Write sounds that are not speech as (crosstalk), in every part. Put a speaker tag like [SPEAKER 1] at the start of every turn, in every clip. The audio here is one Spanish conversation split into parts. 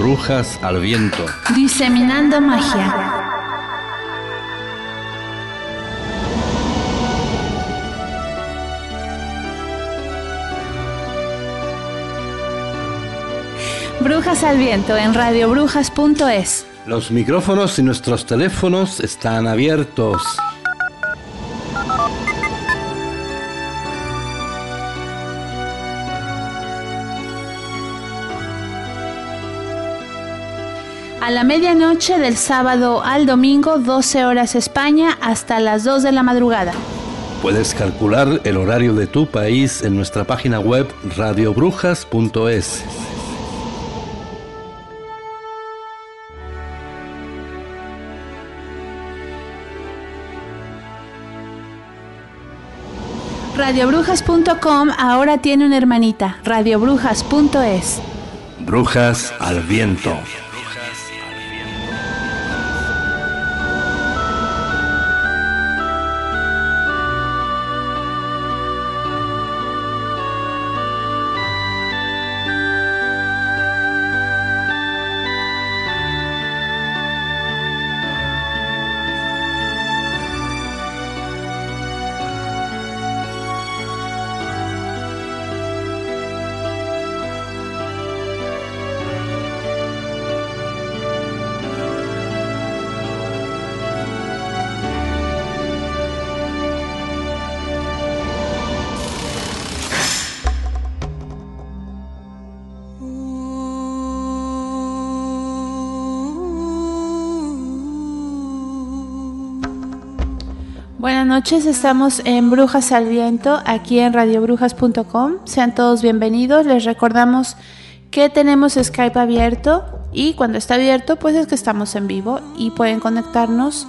[SPEAKER 1] Brujas al viento.
[SPEAKER 2] Diseminando magia. Brujas al viento en radiobrujas.es.
[SPEAKER 1] Los micrófonos y nuestros teléfonos están abiertos.
[SPEAKER 2] A la medianoche del sábado al domingo, 12 horas España, hasta las 2 de la madrugada.
[SPEAKER 1] Puedes calcular el horario de tu país en nuestra página web radiobrujas.es.
[SPEAKER 2] Radiobrujas.com ahora tiene una hermanita, radiobrujas.es.
[SPEAKER 1] Brujas al viento.
[SPEAKER 2] Noches, estamos en Brujas al Viento, aquí en radiobrujas.com. Sean todos bienvenidos. Les recordamos que tenemos Skype abierto y cuando está abierto, pues es que estamos en vivo y pueden conectarnos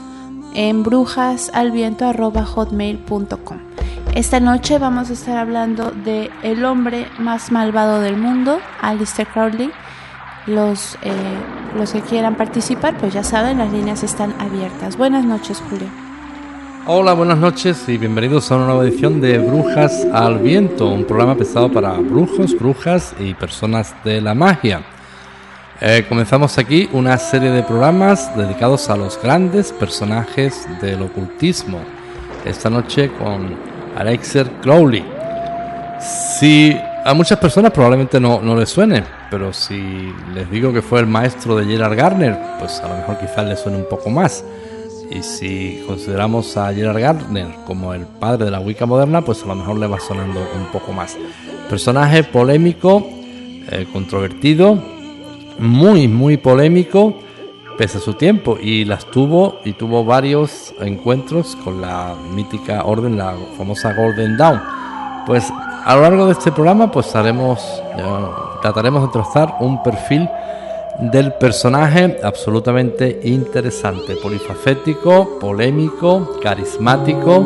[SPEAKER 2] en brujasalviento.hotmail.com. Esta noche vamos a estar hablando de el hombre más malvado del mundo, Alistair Crowley. Los, eh, los que quieran participar, pues ya saben, las líneas están abiertas. Buenas noches, Julio.
[SPEAKER 3] Hola, buenas noches y bienvenidos a una nueva edición de Brujas al Viento, un programa pensado para brujos, brujas y personas de la magia. Eh, comenzamos aquí una serie de programas dedicados a los grandes personajes del ocultismo. Esta noche con Alexer Crowley. Si a muchas personas probablemente no, no les suene, pero si les digo que fue el maestro de Gerard Garner, pues a lo mejor quizás les suene un poco más. Y si consideramos a Gerard Gardner como el padre de la Wicca moderna, pues a lo mejor le va sonando un poco más. Personaje polémico, eh, controvertido, muy, muy polémico, pese a su tiempo. Y las tuvo, y tuvo varios encuentros con la mítica orden, la famosa Golden Dawn. Pues a lo largo de este programa, pues haremos, eh, trataremos de trazar un perfil del personaje absolutamente interesante, polifacético, polémico, carismático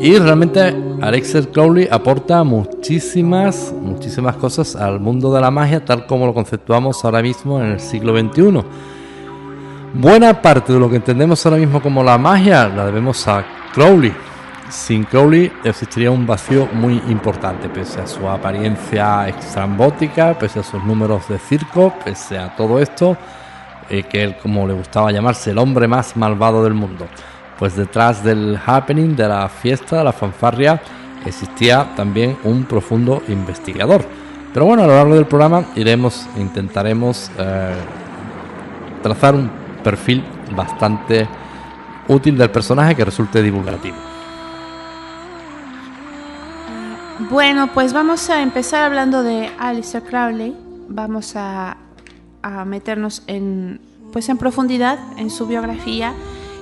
[SPEAKER 3] y realmente Alexis Crowley aporta muchísimas, muchísimas cosas al mundo de la magia tal como lo conceptuamos ahora mismo en el siglo XXI. Buena parte de lo que entendemos ahora mismo como la magia la debemos a Crowley. Sin Crowley existiría un vacío muy importante, pese a su apariencia extrambótica, pese a sus números de circo, pese a todo esto, eh, que él, como le gustaba llamarse, el hombre más malvado del mundo. Pues detrás del happening, de la fiesta, de la fanfarria, existía también un profundo investigador. Pero bueno, a lo largo del programa iremos, intentaremos eh, trazar un perfil bastante útil del personaje que resulte divulgativo.
[SPEAKER 2] Bueno, pues vamos a empezar hablando de Alistair Crowley. Vamos a, meternos en, pues en profundidad en su biografía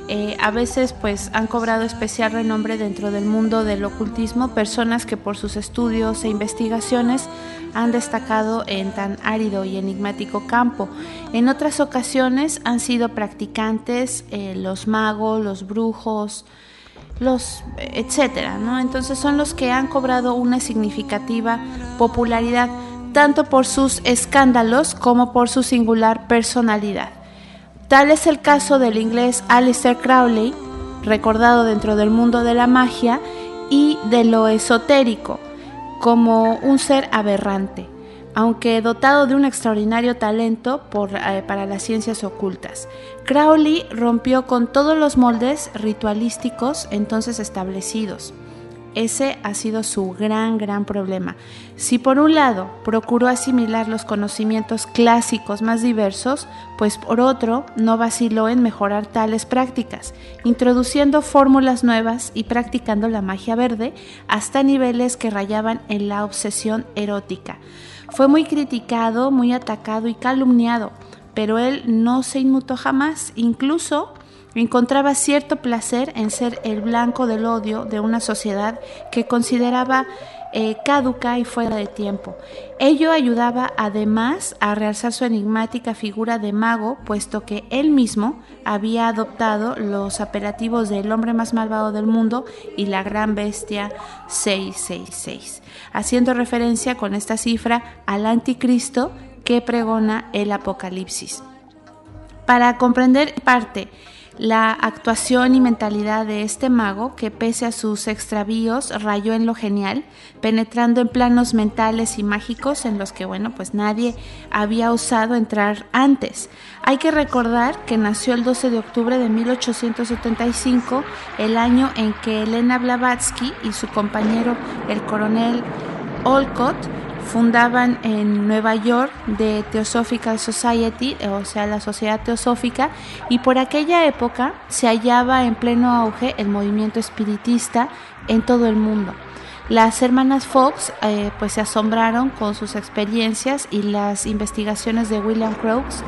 [SPEAKER 2] Eh, a veces pues han cobrado especial renombre dentro del mundo del ocultismo personas que por sus estudios e investigaciones han destacado en tan árido y enigmático campo. En otras ocasiones han sido practicantes eh, los magos, los brujos, los etcétera, ¿no? Entonces son los que han cobrado una significativa popularidad tanto por sus escándalos como por su singular personalidad. Tal es el caso del inglés Alistair Crowley, recordado dentro del mundo de la magia y de lo esotérico, como un ser aberrante, aunque dotado de un extraordinario talento eh, para las ciencias ocultas. Crowley rompió con todos los moldes ritualísticos entonces establecidos. Ese ha sido su gran, gran problema. Si por un lado procuró asimilar los conocimientos clásicos más diversos, pues por otro no vaciló en mejorar tales prácticas, introduciendo fórmulas nuevas y practicando la magia verde hasta niveles que rayaban en la obsesión erótica. Fue muy criticado, muy atacado y calumniado, pero él no se inmutó jamás, incluso Encontraba cierto placer en ser el blanco del odio de una sociedad que consideraba eh, caduca y fuera de tiempo. Ello ayudaba además a realzar su enigmática figura de mago, puesto que él mismo había adoptado los apelativos del hombre más malvado del mundo y la gran bestia 666, haciendo referencia con esta cifra al anticristo que pregona el Apocalipsis. Para comprender parte la actuación y mentalidad de este mago que pese a sus extravíos rayó en lo genial, penetrando en planos mentales y mágicos en los que, bueno, pues nadie había osado entrar antes. Hay que recordar que nació el 12 de octubre de 1875, el año en que Elena Blavatsky y su compañero el coronel Olcott fundaban en Nueva York de Theosophical Society, o sea, la Sociedad Teosófica, y por aquella época se hallaba en pleno auge el movimiento espiritista en todo el mundo. Las hermanas Fox eh, pues se asombraron con sus experiencias y las investigaciones de William Crookes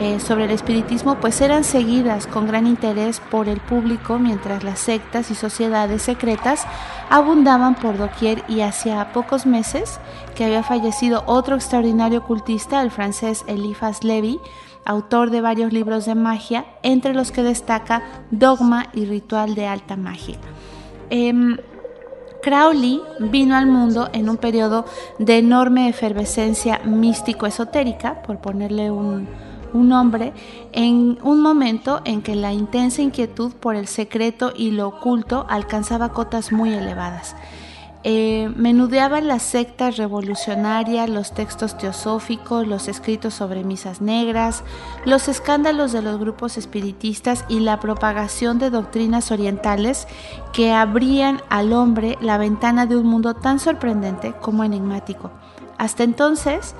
[SPEAKER 2] eh, sobre el espiritismo pues eran seguidas con gran interés por el público mientras las sectas y sociedades secretas abundaban por doquier y hacía pocos meses que había fallecido otro extraordinario ocultista, el francés Eliphas Levy, autor de varios libros de magia, entre los que destaca Dogma y Ritual de Alta Magia. Em, Crowley vino al mundo en un periodo de enorme efervescencia místico-esotérica, por ponerle un, un hombre en un momento en que la intensa inquietud por el secreto y lo oculto alcanzaba cotas muy elevadas. Eh, menudeaban las sectas revolucionarias, los textos teosóficos, los escritos sobre misas negras, los escándalos de los grupos espiritistas y la propagación de doctrinas orientales que abrían al hombre la ventana de un mundo tan sorprendente como enigmático. Hasta entonces,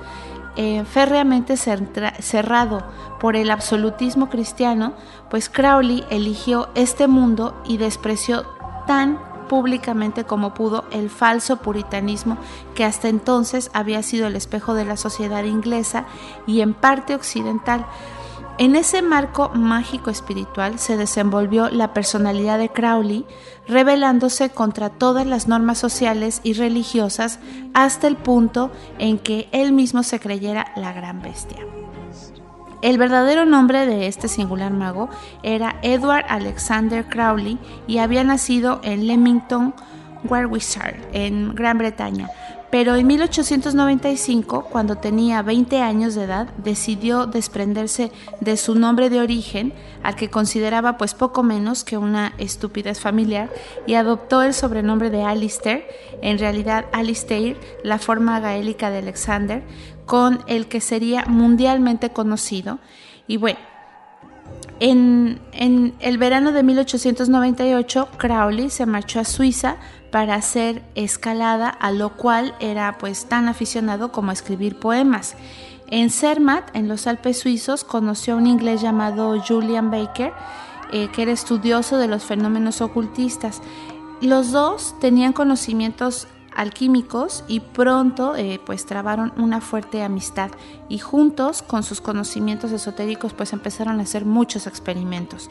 [SPEAKER 2] eh, férreamente cerrado por el absolutismo cristiano, pues Crowley eligió este mundo y despreció tan públicamente como pudo el falso puritanismo que hasta entonces había sido el espejo de la sociedad inglesa y en parte occidental, en ese marco mágico espiritual se desenvolvió la personalidad de Crowley, rebelándose contra todas las normas sociales y religiosas hasta el punto en que él mismo se creyera la gran bestia. El verdadero nombre de este singular mago era Edward Alexander Crowley y había nacido en Leamington, Warwickshire, en Gran Bretaña, pero en 1895, cuando tenía 20 años de edad, decidió desprenderse de su nombre de origen, al que consideraba pues poco menos que una estupidez familiar, y adoptó el sobrenombre de Alistair, en realidad Alistair, la forma gaélica de Alexander, con el que sería mundialmente conocido. Y bueno, en, en, el verano de 1898, Crowley se marchó a Suiza para hacer escalada, a lo cual era pues tan aficionado como escribir poemas. En Zermatt, en los Alpes suizos, conoció a un inglés llamado Julian Baker, eh, que era estudioso de los fenómenos ocultistas. Los dos tenían conocimientos alquímicos y pronto eh, pues trabaron una fuerte amistad y juntos con sus conocimientos esotéricos pues empezaron a hacer muchos experimentos.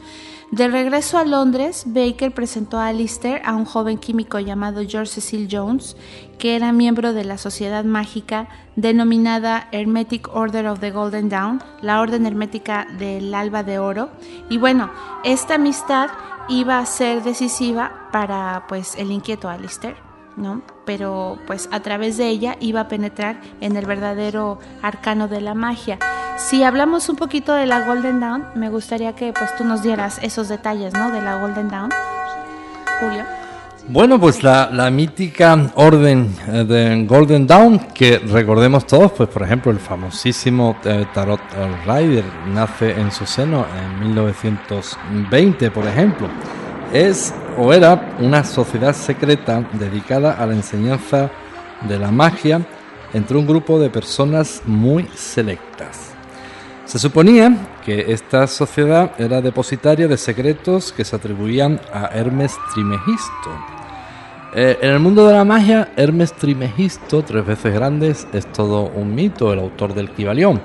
[SPEAKER 2] De regreso a Londres, Baker presentó a Alistair a un joven químico llamado George Cecil Jones, que era miembro de la sociedad mágica denominada Hermetic Order of the Golden Dawn, la orden hermética del alba de oro. Y bueno, esta amistad iba a ser decisiva para pues el inquieto Alistair. ¿No? Pero pues a través de ella iba a penetrar en el verdadero arcano de la magia. Si hablamos un poquito de la Golden Dawn, me gustaría que pues tú nos dieras esos detalles, ¿no? De la Golden Dawn. Julio.
[SPEAKER 3] Bueno, pues la, mítica orden eh, de Golden Dawn, que recordemos todos, pues por ejemplo el famosísimo eh, Tarot Rider nace en su seno en 1920, por ejemplo es o era una sociedad secreta dedicada a la enseñanza de la magia entre un grupo de personas muy selectas. Se suponía que esta sociedad era depositaria de secretos que se atribuían a Hermes Trimegisto. Eh, en el mundo de la magia, Hermes Trimegisto, tres veces grandes, es todo un mito, el autor del Kibalión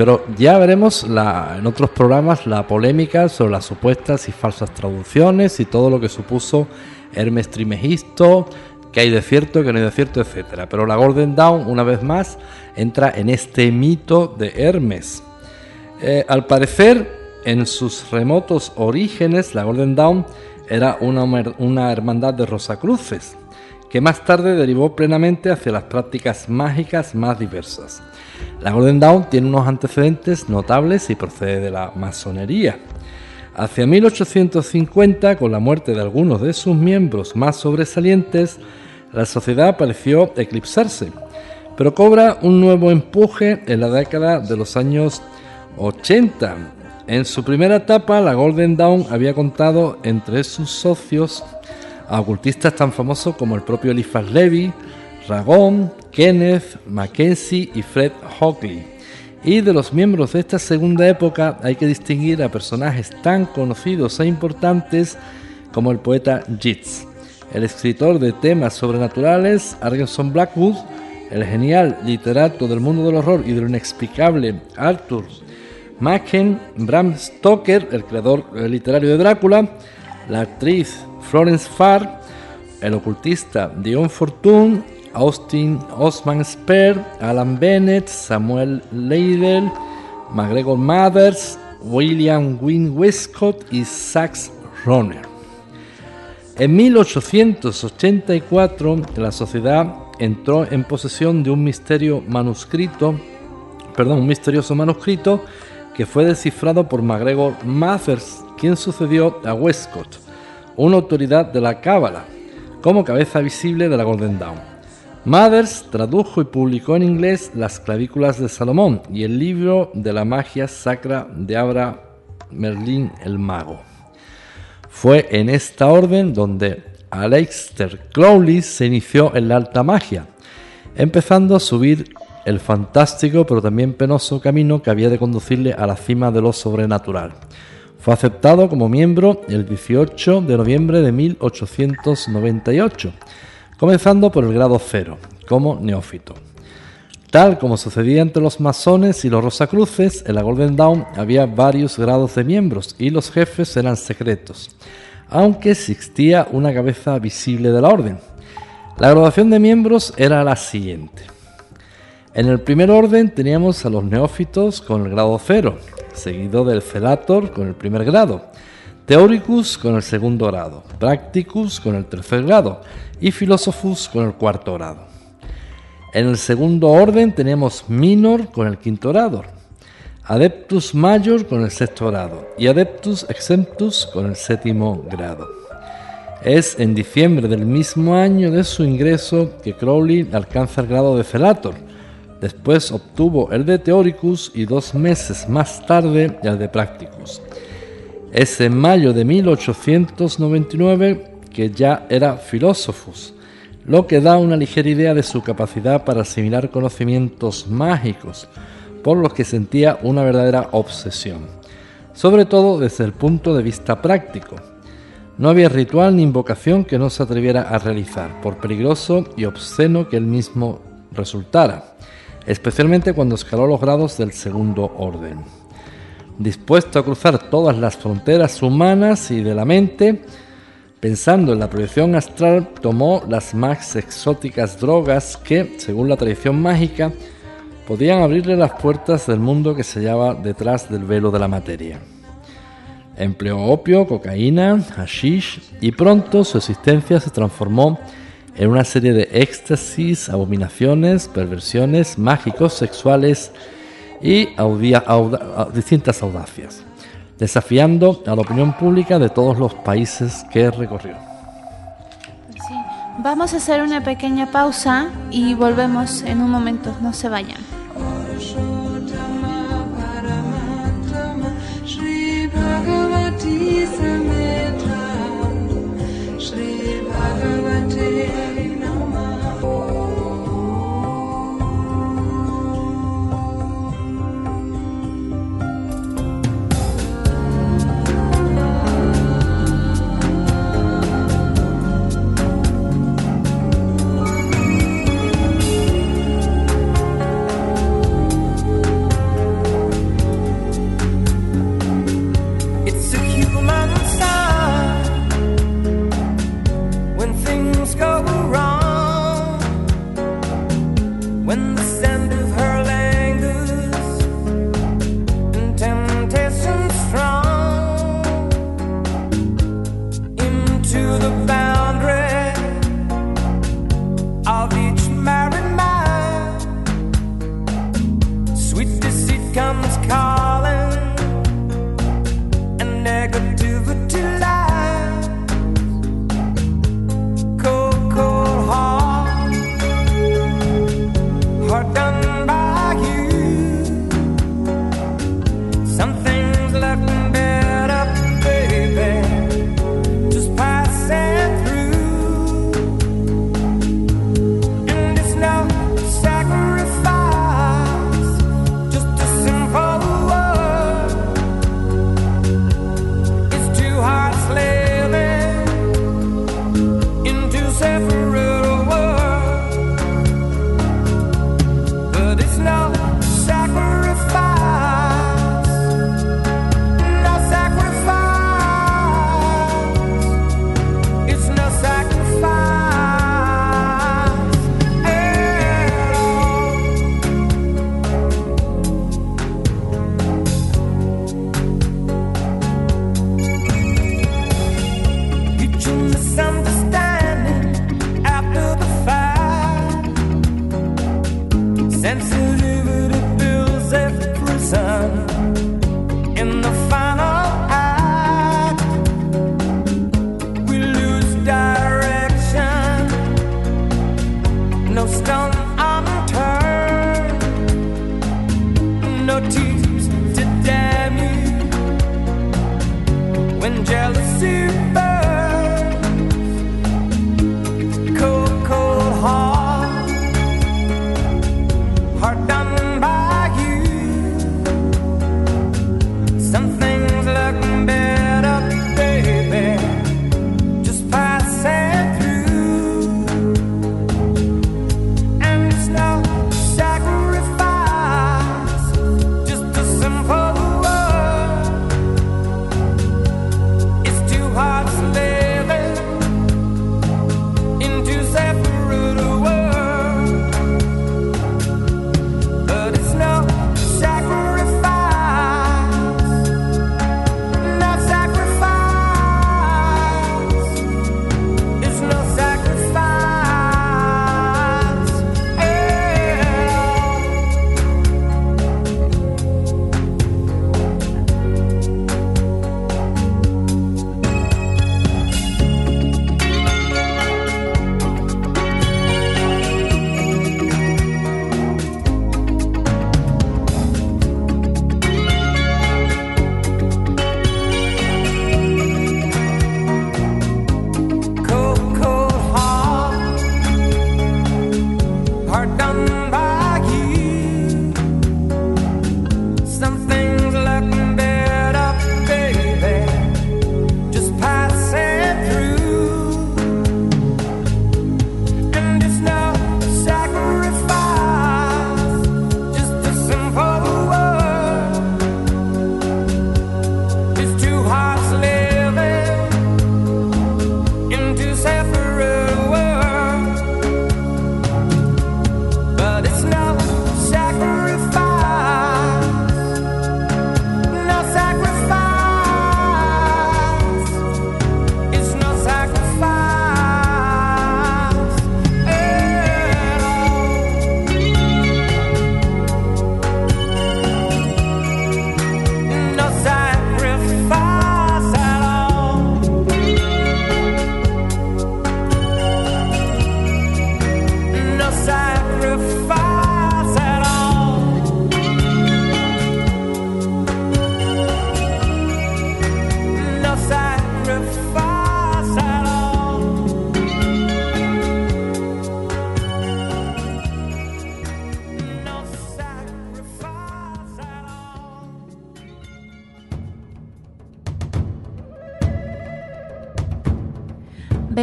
[SPEAKER 3] pero ya veremos en otros programas la polémica sobre las supuestas y falsas traducciones y todo lo que supuso Hermes Trimegisto, que hay de cierto, que no hay de cierto, etc. Pero la Golden Dawn, una vez más, entra en este mito de Hermes. Eh, al parecer, en sus remotos orígenes, la Golden Dawn era una, una hermandad de Rosacruces, que más tarde derivó plenamente hacia las prácticas mágicas más diversas. La Golden Dawn tiene unos antecedentes notables y procede de la masonería. Hacia 1850, con la muerte de algunos de sus miembros más sobresalientes, la sociedad pareció eclipsarse, pero cobra un nuevo empuje en la década de los años 80. En su primera etapa, la Golden Dawn había contado entre sus socios a ocultistas tan famosos como el propio Eliphas Levy, Ragón, Kenneth, Mackenzie y Fred Hockley. Y de los miembros de esta segunda época hay que distinguir a personajes tan conocidos e importantes como el poeta Yeats, el escritor de temas sobrenaturales Argenson Blackwood, el genial literato del mundo del horror y de lo inexplicable Arthur Machen, Bram Stoker, el creador literario de Drácula, la actriz Florence Farr, el ocultista Dion Fortune Austin Osman Speer, Alan Bennett, Samuel Leidel, McGregor Mathers, William Wynne Westcott y Sax Roner. En 1884 la sociedad entró en posesión de un misterio manuscrito, perdón, un misterioso manuscrito que fue descifrado por McGregor Mathers, quien sucedió a Westcott, una autoridad de la Cábala, como cabeza visible de la Golden Dawn. Mathers tradujo y publicó en inglés Las clavículas de Salomón y el libro de la magia sacra de Abra Merlín el Mago. Fue en esta orden donde Aleister Crowley se inició en la alta magia, empezando a subir el fantástico pero también penoso camino que había de conducirle a la cima de lo sobrenatural. Fue aceptado como miembro el 18 de noviembre de 1898 comenzando por el grado cero, como neófito. Tal como sucedía entre los masones y los rosacruces, en la Golden Dawn había varios grados de miembros y los jefes eran secretos, aunque existía una cabeza visible de la orden. La graduación de miembros era la siguiente. En el primer orden teníamos a los neófitos con el grado cero, seguido del celator con el primer grado, Theoricus con el segundo grado, Practicus con el tercer grado y Philosophus con el cuarto grado. En el segundo orden tenemos Minor con el quinto grado, Adeptus Major con el sexto grado y Adeptus Exemptus con el séptimo grado. Es en diciembre del mismo año de su ingreso que Crowley alcanza el grado de Celator. Después obtuvo el de Theoricus y dos meses más tarde el de Practicus. Es en mayo de 1899 que ya era filósofos, lo que da una ligera idea de su capacidad para asimilar conocimientos mágicos, por los que sentía una verdadera obsesión, sobre todo desde el punto de vista práctico. No había ritual ni invocación que no se atreviera a realizar, por peligroso y obsceno que él mismo resultara, especialmente cuando escaló los grados del segundo orden. Dispuesto a cruzar todas las fronteras humanas y de la mente, pensando en la proyección astral, tomó las más exóticas drogas que, según la tradición mágica, podían abrirle las puertas del mundo que se hallaba detrás del velo de la materia. Empleó opio, cocaína, hashish y pronto su existencia se transformó en una serie de éxtasis, abominaciones, perversiones, mágicos, sexuales y distintas audacias, desafiando a la opinión pública de todos los países que recorrió.
[SPEAKER 4] Vamos a hacer una pequeña pausa y volvemos en un momento, no se vayan. dear.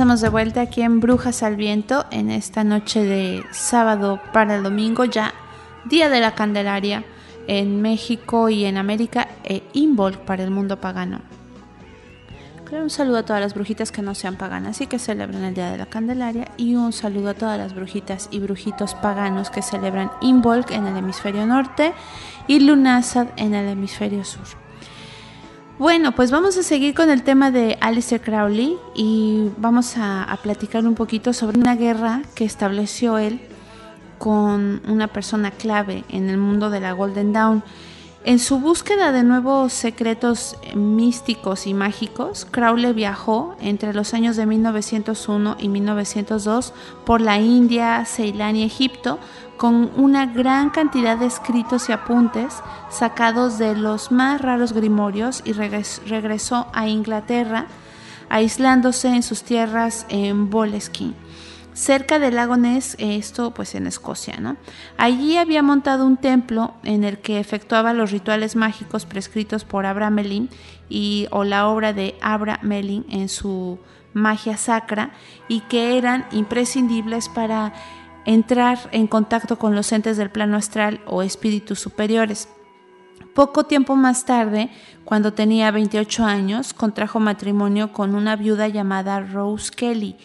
[SPEAKER 2] Estamos de vuelta aquí en Brujas al Viento en esta noche de sábado para el domingo, ya Día de la Candelaria en México y en América e Involk para el mundo pagano. un saludo a todas las brujitas que no sean paganas y que celebran el Día de la Candelaria y un saludo a todas las brujitas y brujitos paganos que celebran Involk en el hemisferio norte y Lunasad en el hemisferio sur. Bueno, pues vamos a seguir con el tema de Alistair Crowley y vamos a, platicar un poquito sobre una guerra que estableció él con una persona clave en el mundo de la Golden Dawn. En su búsqueda de nuevos secretos místicos y mágicos, Crowley viajó entre los años de 1901 y 1902 por la India, Ceilán y Egipto con una gran cantidad de escritos y apuntes sacados de los más raros grimorios y regresó a Inglaterra, aislándose en sus tierras en Boleskine cerca del lago Ness, esto pues en Escocia, ¿no? Allí había montado un templo en el que efectuaba los rituales mágicos prescritos por Abraham Melin o la obra de Abraham Melin en su magia sacra y que eran imprescindibles para entrar en contacto con los entes del plano astral o espíritus superiores. Poco tiempo más tarde, cuando tenía 28 años, contrajo matrimonio con una viuda llamada Rose Kelly.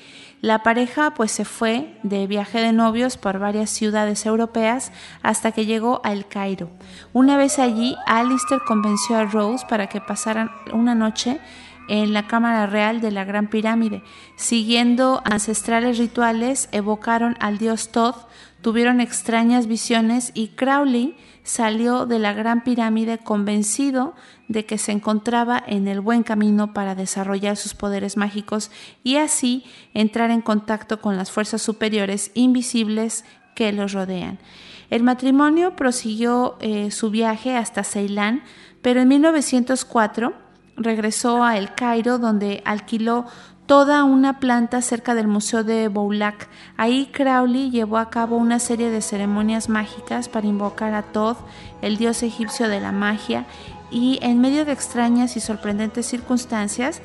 [SPEAKER 2] La pareja pues se fue de viaje de novios por varias ciudades europeas hasta que llegó a El Cairo. Una vez allí, Alistair convenció a Rose para que pasaran una noche en la Cámara Real de la Gran Pirámide. Siguiendo ancestrales rituales, evocaron al dios Thoth, tuvieron extrañas visiones y Crowley salió de la Gran Pirámide convencido de que se encontraba en el buen camino para desarrollar sus poderes mágicos y así entrar en contacto con las fuerzas superiores invisibles que los rodean. El matrimonio prosiguió eh, su viaje hasta Ceilán, pero en 1904 regresó a El Cairo, donde alquiló toda una planta cerca del Museo de Boulac. Ahí Crowley llevó a cabo una serie de ceremonias mágicas para invocar a Thoth, el dios egipcio de la magia, y en medio de extrañas y sorprendentes circunstancias,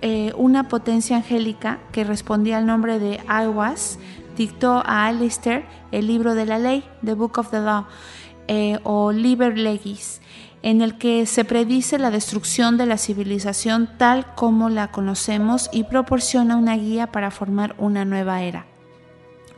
[SPEAKER 2] eh, una potencia angélica que respondía al nombre de Aiwas dictó a Alistair el libro de la ley, The Book of the Law, eh, o Liber Legis en el que se predice la destrucción de la civilización tal como la conocemos y proporciona una guía para formar una nueva era.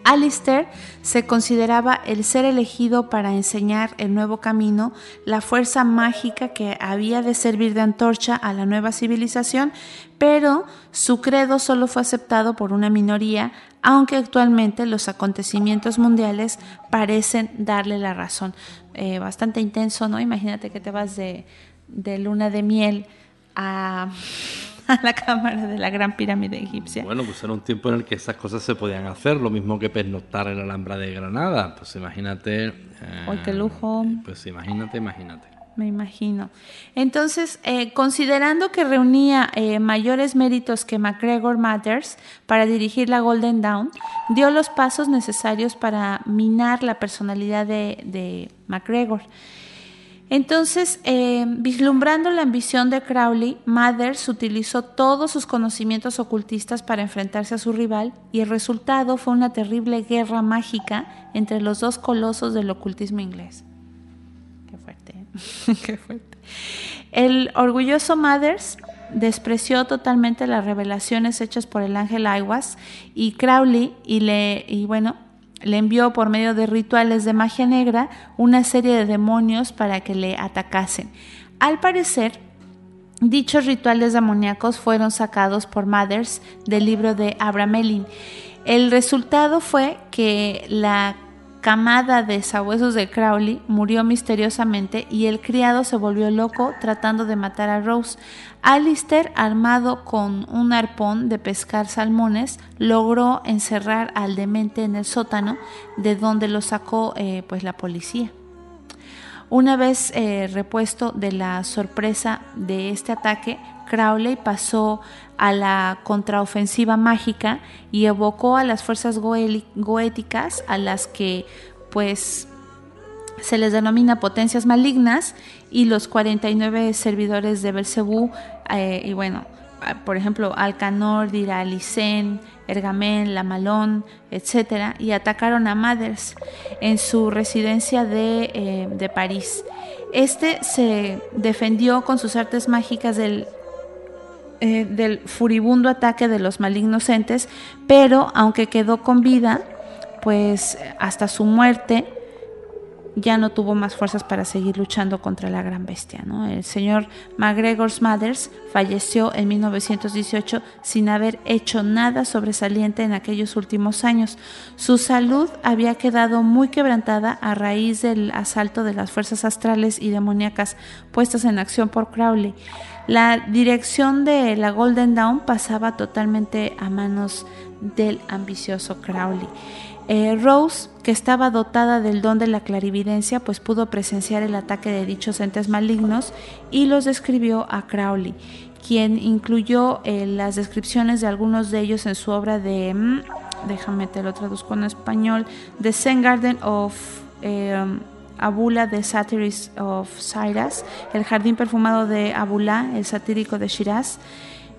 [SPEAKER 2] Alistair se consideraba el ser elegido para enseñar el nuevo camino, la fuerza mágica que había de servir de antorcha a la nueva civilización, pero su credo solo fue aceptado por una minoría, aunque actualmente los acontecimientos mundiales parecen darle la razón. Eh, bastante intenso, ¿no? Imagínate que te vas de, de luna de miel a (laughs) a la cámara de la Gran Pirámide Egipcia.
[SPEAKER 3] Bueno, pues era un tiempo en el que esas cosas se podían hacer, lo mismo que pernoctar en la Alhambra de Granada. Pues imagínate.
[SPEAKER 2] Eh, qué lujo!
[SPEAKER 3] Pues imagínate, imagínate.
[SPEAKER 2] Me imagino. Entonces, eh, considerando que reunía eh, mayores méritos que MacGregor Matters para dirigir la Golden Dawn, dio los pasos necesarios para minar la personalidad de, MacGregor. Entonces, eh, vislumbrando la ambición de Crowley, Mathers utilizó todos sus conocimientos ocultistas para enfrentarse a su rival y el resultado fue una terrible guerra mágica entre los dos colosos del ocultismo inglés. (laughs) Qué fuerte. El orgulloso Mathers despreció totalmente las revelaciones hechas por el ángel Aiwas y Crowley y le y bueno, le envió por medio de rituales de magia negra una serie de demonios para que le atacasen. Al parecer, dichos rituales demoníacos fueron sacados por Mothers del libro de Abramelin. El resultado fue que la camada de sabuesos de Crowley murió misteriosamente y el criado se volvió loco tratando de matar a Rose. Alistair, armado con un arpón de pescar salmones, logró encerrar al demente en el sótano, de donde lo sacó eh, pues la policía. Una vez eh, repuesto de la sorpresa de este ataque, Crowley pasó a la contraofensiva mágica y evocó a las fuerzas goéticas a las que pues se les denomina potencias malignas y los 49 servidores de Belcebú eh, y bueno, por ejemplo, Alcanor, Diralicen, Ergamen, Lamalón, etcétera, y atacaron a Mathers en su residencia de, eh, de París. Este se defendió con sus artes mágicas del eh, del furibundo ataque de los malignos entes, pero aunque quedó con vida, pues hasta su muerte ya no tuvo más fuerzas para seguir luchando contra la gran bestia. ¿no? El señor McGregor Smathers falleció en 1918 sin haber hecho nada sobresaliente en aquellos últimos años. Su salud había quedado muy quebrantada a raíz del asalto de las fuerzas astrales y demoníacas puestas en acción por Crowley. La dirección de la Golden Dawn pasaba totalmente a manos del ambicioso Crowley. Eh, Rose, que estaba dotada del don de la clarividencia, pues pudo presenciar el ataque de dichos entes malignos y los describió a Crowley, quien incluyó eh, las descripciones de algunos de ellos en su obra de, mm, déjame te lo traduzco en español, The Zen Garden of eh, Abula de Satiris of Cyrus, El jardín perfumado de Abula, el satírico de Shiraz,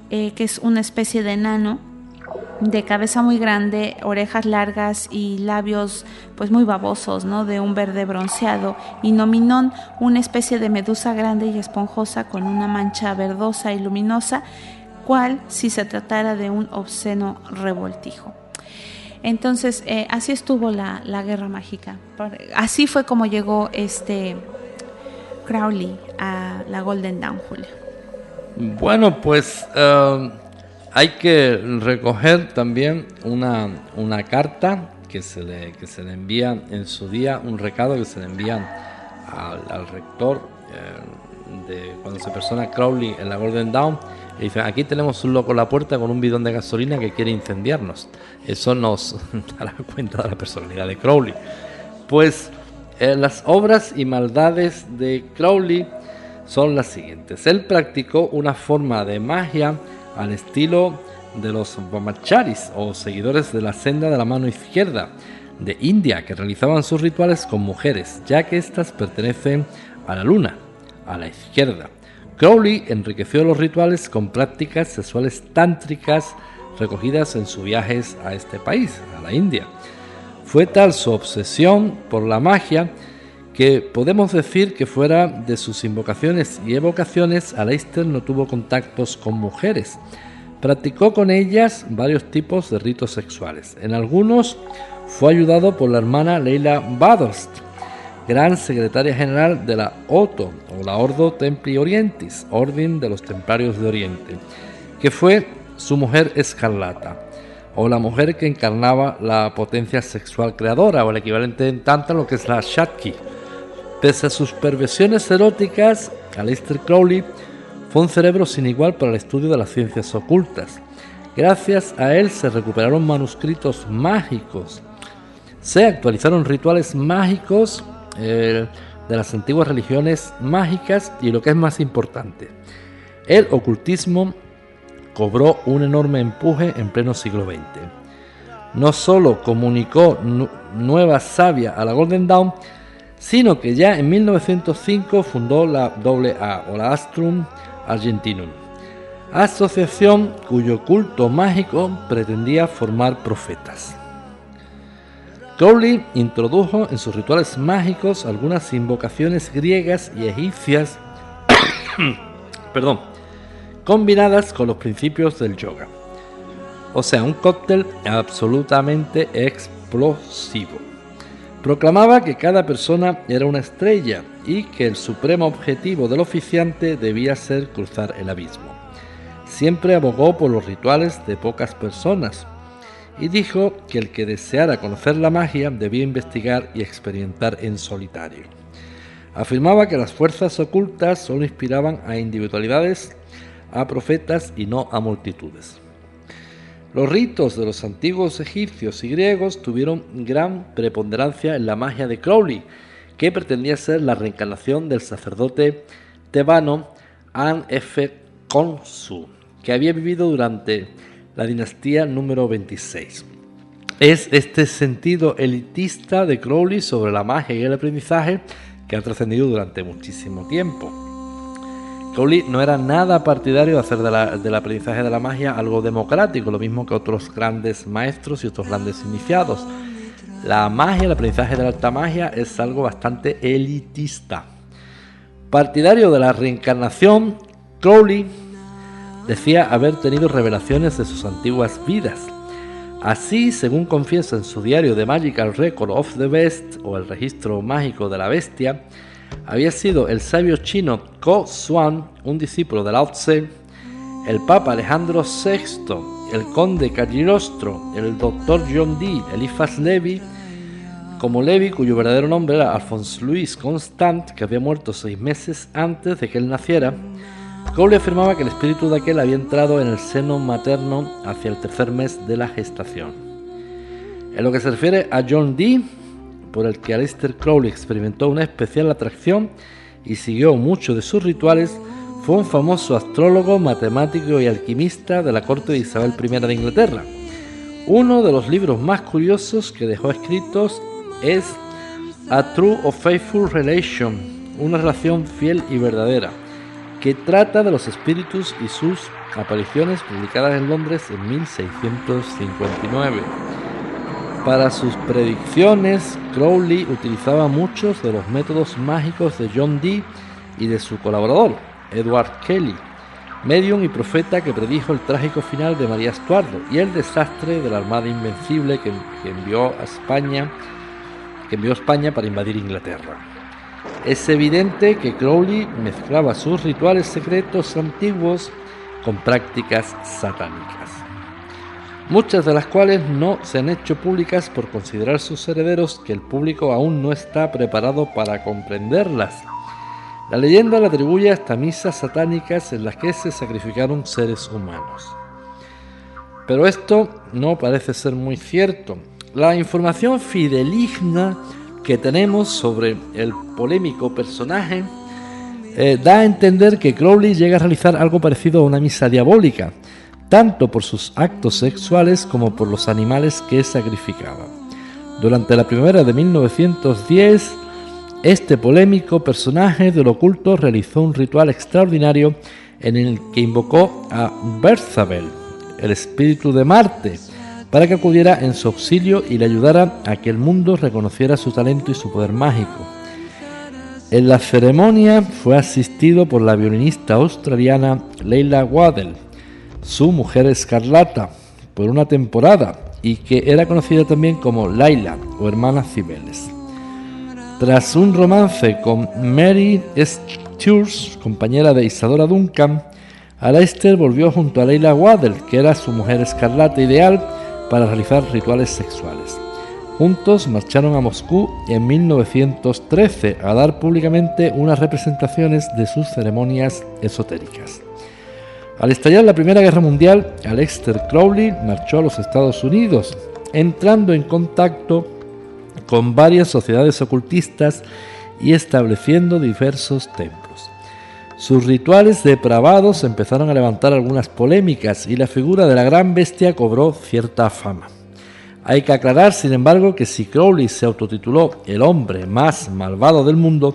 [SPEAKER 2] eh, que es una especie de enano de cabeza muy grande, orejas largas y labios pues muy babosos, ¿no? De un verde bronceado y nominón, una especie de medusa grande y esponjosa con una mancha verdosa y luminosa, cual si se tratara de un obsceno revoltijo. Entonces, eh, así estuvo la, guerra mágica. Así fue como llegó este Crowley a la Golden Dawn, Julio.
[SPEAKER 3] Bueno, pues um, hay que recoger también una, una carta que se, le, que se le envía en su día, un recado que se le envía al, rector eh, de cuando se persona Crowley en la Golden Dawn aquí tenemos un loco en la puerta con un bidón de gasolina que quiere incendiarnos. Eso nos (laughs) dará cuenta de la personalidad de Crowley. Pues eh, las obras y maldades de Crowley son las siguientes. Él practicó una forma de magia al estilo de los Brahmacharis o seguidores de la senda de la mano izquierda de India que realizaban sus rituales con mujeres, ya que éstas pertenecen a la luna, a la izquierda. Crowley enriqueció los rituales con prácticas sexuales tántricas recogidas en sus viajes a este país, a la India. Fue tal su obsesión por la magia que podemos decir que fuera de sus invocaciones y evocaciones, Aleister no tuvo contactos con mujeres. Practicó con ellas varios tipos de ritos sexuales. En algunos fue ayudado por la hermana Leila Badost, gran secretaria general de la OTO, o la Ordo Templi Orientis, Orden de los Templarios de Oriente, que fue su mujer escarlata, o la mujer que encarnaba la potencia sexual creadora, o el equivalente en tanto a lo que es la Shakti. Pese a sus perversiones eróticas, Aleister Crowley fue un cerebro sin igual para el estudio de las ciencias ocultas. Gracias a él se recuperaron manuscritos mágicos, se actualizaron rituales mágicos de las antiguas religiones mágicas y lo que es más importante, el ocultismo cobró un enorme empuje en pleno siglo XX. No solo comunicó nueva savia a la Golden Dawn, sino que ya en 1905 fundó la AA o la Astrum Argentinum, asociación cuyo culto mágico pretendía formar profetas. Crowley introdujo en sus rituales mágicos algunas invocaciones griegas y egipcias, (coughs) perdón, combinadas con los principios del yoga. O sea, un cóctel absolutamente explosivo. Proclamaba que cada persona era una estrella y que el supremo objetivo del oficiante debía ser cruzar el abismo. Siempre abogó por los rituales de pocas personas, y dijo que el que deseara conocer la magia debía investigar y experimentar en solitario. Afirmaba que las fuerzas ocultas solo inspiraban a individualidades, a profetas y no a multitudes. Los ritos de los antiguos egipcios y griegos tuvieron gran preponderancia en la magia de Crowley, que pretendía ser la reencarnación del sacerdote tebano An F. Que había vivido durante la dinastía número 26. Es este sentido elitista de Crowley sobre la magia y el aprendizaje que ha trascendido durante muchísimo tiempo. Crowley no era nada partidario de hacer del aprendizaje de la magia algo democrático, lo mismo que otros grandes maestros y otros grandes iniciados. La magia, el aprendizaje de la alta magia es algo bastante elitista. Partidario de la reencarnación, Crowley decía haber tenido revelaciones de sus antiguas vidas. Así, según confiesa en su diario The Magical Record of the Best o el registro mágico de la bestia, había sido el sabio chino Ko Xuan, un discípulo de Lao Tse, el Papa Alejandro VI, el conde Cagliostro, el doctor John Dee, Eliphas Levi, como Levi, cuyo verdadero nombre era Alphonse Louis Constant, que había muerto seis meses antes de que él naciera, Crowley afirmaba que el espíritu de aquel había entrado en el seno materno hacia el tercer mes de la gestación. En lo que se refiere a John Dee, por el que Aleister Crowley experimentó una especial atracción y siguió muchos de sus rituales, fue un famoso astrólogo, matemático y alquimista de la corte de Isabel I de Inglaterra. Uno de los libros más curiosos que dejó escritos es A True or Faithful Relation, una relación fiel y verdadera, que trata de los espíritus y sus apariciones publicadas en Londres en 1659. Para sus predicciones, Crowley utilizaba muchos de los métodos mágicos de John Dee y de su colaborador, Edward Kelly, medium y profeta que predijo el trágico final de María Estuardo y el desastre de la Armada Invencible que, envió a España, que envió a España para invadir Inglaterra. Es evidente que Crowley mezclaba sus rituales secretos antiguos con prácticas satánicas muchas de las cuales no se han hecho públicas por considerar sus herederos que el público aún no está preparado para comprenderlas. La leyenda le atribuye hasta misas satánicas en las que se sacrificaron seres humanos. Pero esto no parece ser muy cierto. La información fideligna que tenemos sobre el polémico personaje eh, da a entender que Crowley llega a realizar algo parecido a una misa diabólica, tanto por sus actos sexuales como por los animales que sacrificaba. Durante la primavera de 1910, este polémico personaje del oculto realizó un ritual extraordinario en el que invocó a Berzabel, el espíritu de Marte, para que acudiera en su auxilio y le ayudara a que el mundo reconociera su talento y su poder mágico. En la ceremonia fue asistido por la violinista australiana Leila Waddell, su mujer escarlata, por una temporada y que era conocida también como Laila o hermana Cibeles. Tras un romance con Mary Sturz, compañera de Isadora Duncan, Aleister volvió junto a Leila Waddell, que era su mujer escarlata ideal para realizar rituales sexuales. Juntos marcharon a Moscú en 1913 a dar públicamente unas representaciones de sus ceremonias esotéricas. Al estallar la Primera Guerra Mundial, Aleister Crowley marchó a los Estados Unidos, entrando en contacto con varias sociedades ocultistas y estableciendo diversos templos. Sus rituales depravados empezaron a levantar algunas polémicas y la figura de la gran bestia cobró cierta fama. Hay que aclarar, sin embargo, que si Crowley se autotituló el hombre más malvado del mundo,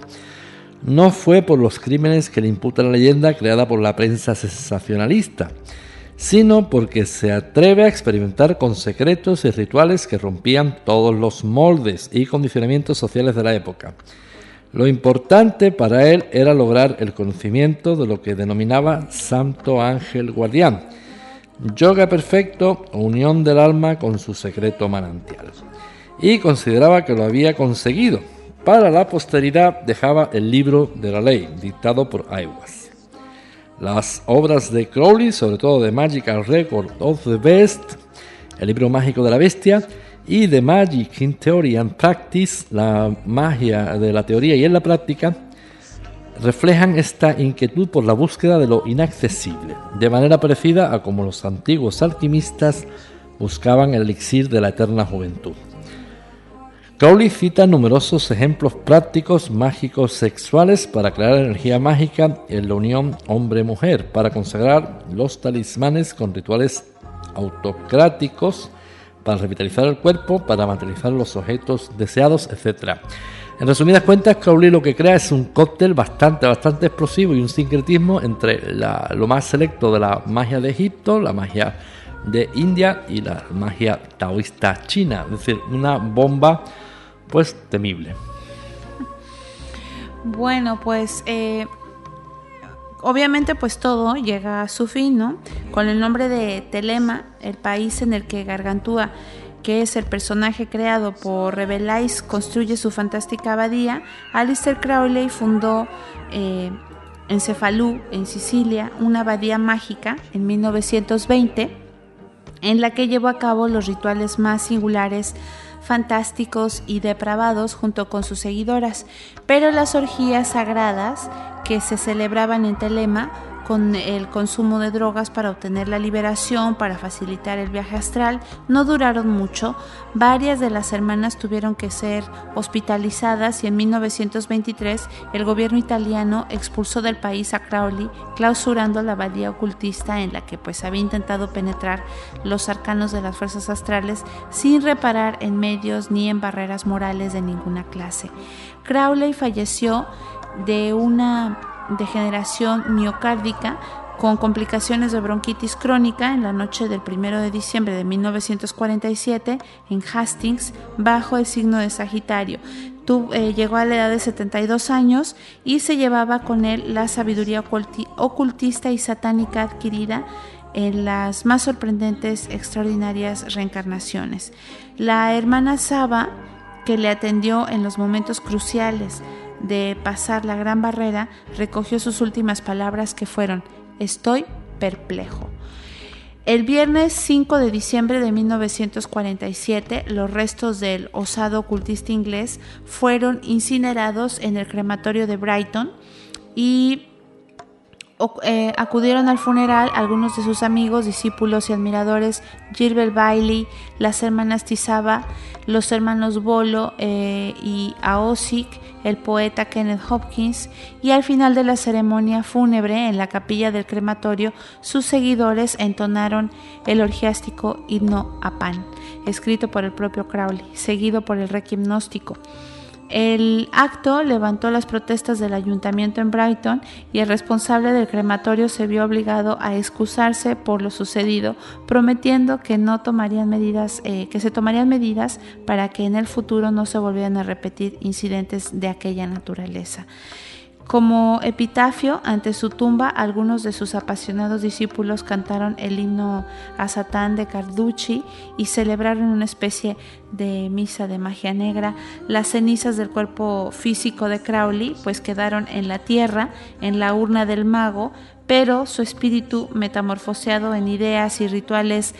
[SPEAKER 3] no fue por los crímenes que le imputa la leyenda creada por la prensa sensacionalista, sino porque se atreve a experimentar con secretos y rituales que rompían todos los moldes y condicionamientos sociales de la época. Lo importante para él era lograr el conocimiento de lo que denominaba Santo Ángel Guardián, yoga perfecto unión del alma con su secreto manantial. Y consideraba que lo había conseguido, para la posteridad dejaba el libro de la ley, dictado por Aiwas. Las obras de Crowley, sobre todo de Magical Record of the Best, El libro mágico de la bestia y The Magic in Theory and Practice, la magia de la teoría y en la práctica, reflejan esta inquietud por la búsqueda de lo inaccesible, de manera parecida a como los antiguos alquimistas buscaban el elixir de la eterna juventud. Crowley cita numerosos ejemplos prácticos mágicos sexuales para crear energía mágica en la unión hombre-mujer, para consagrar los talismanes con rituales autocráticos, para revitalizar el cuerpo, para materializar los objetos deseados, etc. En resumidas cuentas, Crowley lo que crea es un cóctel bastante, bastante explosivo y un sincretismo entre lo más selecto de la magia de Egipto, la magia de India y la magia taoísta china, es decir, una bomba pues temible.
[SPEAKER 2] Bueno, pues eh, obviamente pues todo llega a su fin, ¿no? Con el nombre de Telema, el país en el que Gargantúa que es el personaje creado por Revelais, construye su fantástica abadía, Alistair Crowley fundó eh, en Cefalú, en Sicilia, una abadía mágica en 1920, en la que llevó a cabo los rituales más singulares, fantásticos y depravados junto con sus seguidoras, pero las orgías sagradas que se celebraban en Telema con el consumo de drogas para obtener la liberación, para facilitar el viaje astral, no duraron mucho. Varias de las hermanas tuvieron que ser hospitalizadas y en 1923 el gobierno italiano expulsó del país a Crowley, clausurando la abadía ocultista en la que pues había intentado penetrar los arcanos de las fuerzas astrales sin reparar en medios ni en barreras morales de ninguna clase. Crowley falleció de una degeneración miocárdica con complicaciones de bronquitis crónica en la noche del 1 de diciembre de 1947 en Hastings bajo el signo de Sagitario. Eh, llegó a la edad de 72 años y se llevaba con él la sabiduría ocultista y satánica adquirida en las más sorprendentes, extraordinarias reencarnaciones. La hermana Saba, que le atendió en los momentos cruciales, de pasar la gran barrera, recogió sus últimas palabras que fueron, estoy perplejo. El viernes 5 de diciembre de 1947, los restos del osado ocultista inglés fueron incinerados en el crematorio de Brighton y eh, acudieron al funeral algunos de sus amigos, discípulos y admiradores, Gilbert Bailey, las hermanas Tizaba, los hermanos Bolo eh, y Aosik, el poeta Kenneth Hopkins, y al final de la ceremonia fúnebre en la capilla del crematorio, sus seguidores entonaron el orgiástico himno a Pan, escrito por el propio Crowley, seguido por el requiem gnóstico. El acto levantó las protestas del ayuntamiento en Brighton y el responsable del crematorio se vio obligado a excusarse por lo sucedido, prometiendo que no tomarían medidas, eh, que se tomarían medidas para que en el futuro no se volvieran a repetir incidentes de aquella naturaleza. Como epitafio ante su tumba, algunos de sus apasionados discípulos cantaron el himno a Satán de Carducci y celebraron una especie de misa de magia negra. Las cenizas del cuerpo físico de Crowley pues quedaron en la tierra, en la urna del mago, pero su espíritu metamorfoseado en ideas y rituales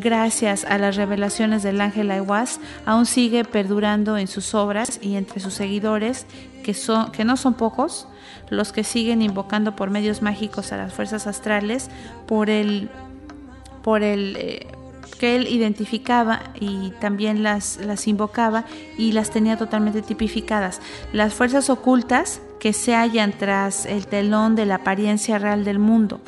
[SPEAKER 2] gracias a las revelaciones del ángel Aiwas aún sigue perdurando en sus obras y entre sus seguidores que, son, que no son pocos, los que siguen invocando por medios mágicos a las fuerzas astrales, por el, por el eh, que él identificaba y también las, las invocaba y las tenía totalmente tipificadas. Las fuerzas ocultas que se hallan tras el telón de la apariencia real del mundo.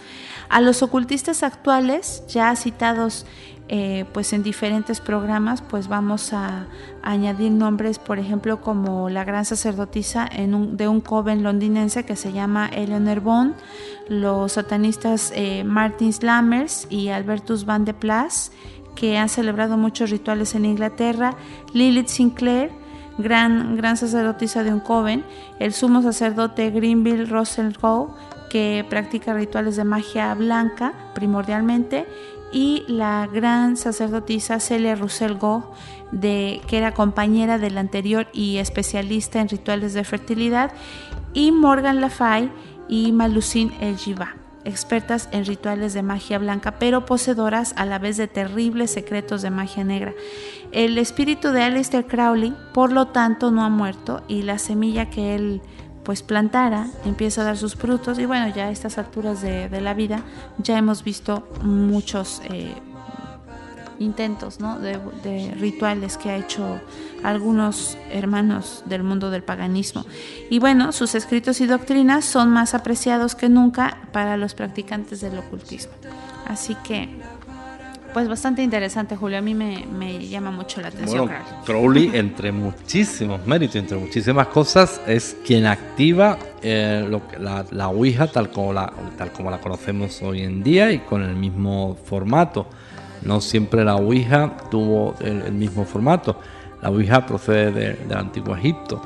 [SPEAKER 2] A los ocultistas actuales, ya citados eh, pues en diferentes programas pues vamos a, añadir nombres por ejemplo como la gran sacerdotisa de un joven londinense que se llama Eleanor Bond, los satanistas eh, Martin Slammers y Albertus Van de Plas que han celebrado muchos rituales en Inglaterra, Lilith Sinclair gran, gran sacerdotisa de un joven, el sumo sacerdote Greenville Russell Gow, que practica rituales de magia blanca primordialmente, y la gran sacerdotisa Celia Russell Go, de, que era compañera del anterior y especialista en rituales de fertilidad, y Morgan Lafay y Malucine El expertas en rituales de magia blanca, pero poseedoras a la vez de terribles secretos de magia negra. El espíritu de Aleister Crowley, por lo tanto, no ha muerto y la semilla que él pues plantara empieza a dar sus frutos y bueno, ya a estas alturas de, la vida ya hemos visto muchos eh, intentos ¿no? de, rituales que ha hecho algunos hermanos del mundo del paganismo. Y bueno, sus escritos y doctrinas son más apreciados que nunca para los practicantes del ocultismo. Así que, pues bastante interesante, Julio. A mí me, llama mucho la atención.
[SPEAKER 3] Crowley, entre muchísimos méritos, entre muchísimas cosas, es quien activa eh, la, la, Ouija tal como la, conocemos hoy en día y con el mismo formato. No siempre la Ouija tuvo el, mismo formato. La Ouija procede del antiguo Egipto.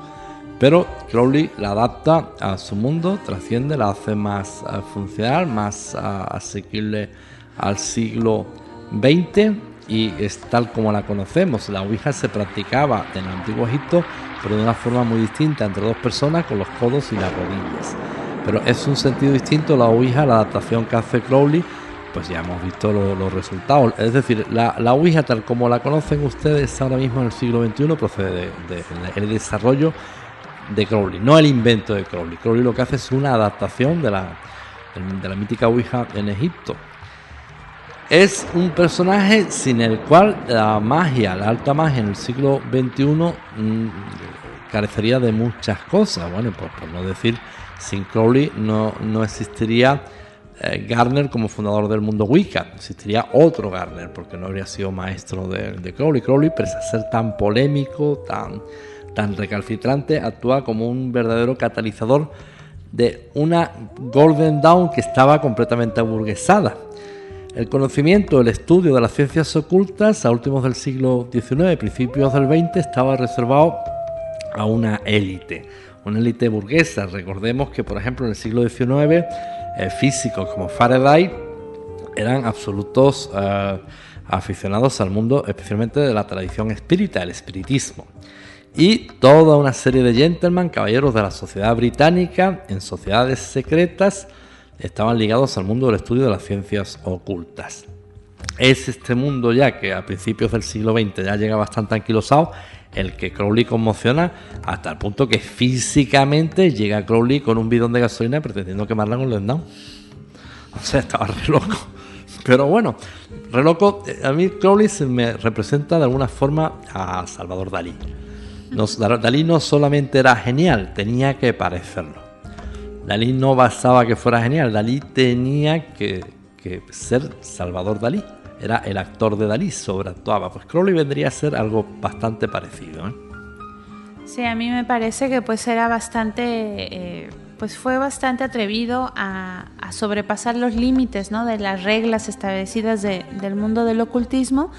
[SPEAKER 3] Pero Crowley la adapta a su mundo, trasciende, la hace más eh, funcional, más eh, asequible al siglo XX y es tal como la conocemos. La Ouija se practicaba en el antiguo Egipto, pero de una forma muy distinta entre dos personas con los codos y las rodillas. Pero es un sentido distinto la Ouija, la adaptación que hace Crowley pues ya hemos visto los resultados. Es decir, la, la, Ouija tal como la conocen ustedes ahora mismo en el siglo XXI procede del de, desarrollo de Crowley, no el invento de Crowley. Crowley lo que hace es una adaptación de la, de la mítica Ouija en Egipto. Es un personaje sin el cual la magia, la alta magia en el siglo XXI mm, carecería de muchas cosas. Bueno, pues por no decir, sin Crowley no, no existiría eh, Garner como fundador del mundo Wicca. Existiría otro Garner, porque no habría sido maestro de, Crowley. Crowley, pese a ser tan polémico, tan, tan recalcitrante, actúa como un verdadero catalizador de una Golden Dawn que estaba completamente aburguesada. El conocimiento, el estudio de las ciencias ocultas a últimos del siglo XIX, principios del XX, estaba reservado a una élite, una élite burguesa. Recordemos que, por ejemplo, en el siglo XIX eh, físicos como Faraday eran absolutos eh, aficionados al mundo, especialmente de la tradición espírita, el espiritismo. Y toda una serie de gentlemen, caballeros de la sociedad británica, en sociedades secretas, estaban ligados al mundo del estudio de las ciencias ocultas. Es este mundo ya que a principios del siglo XX ya llega bastante anquilosado, el que Crowley conmociona hasta el punto que físicamente llega Crowley con un bidón de gasolina pretendiendo quemarla con el down. O sea, estaba re loco. Pero bueno, re loco. Eh, a mí Crowley se me representa de alguna forma a Salvador Dalí. Dalí no solamente era genial, tenía que parecerlo. Dalí no bastaba que fuera genial, Dalí tenía que, que ser Salvador Dalí era el actor de Dalí, sobreactuaba. Pues Crowley vendría a ser algo bastante parecido. ¿eh?
[SPEAKER 2] Sí, a mí me parece que pues era bastante, eh, pues fue bastante atrevido a, sobrepasar los límites, ¿no? De las reglas establecidas del mundo del ocultismo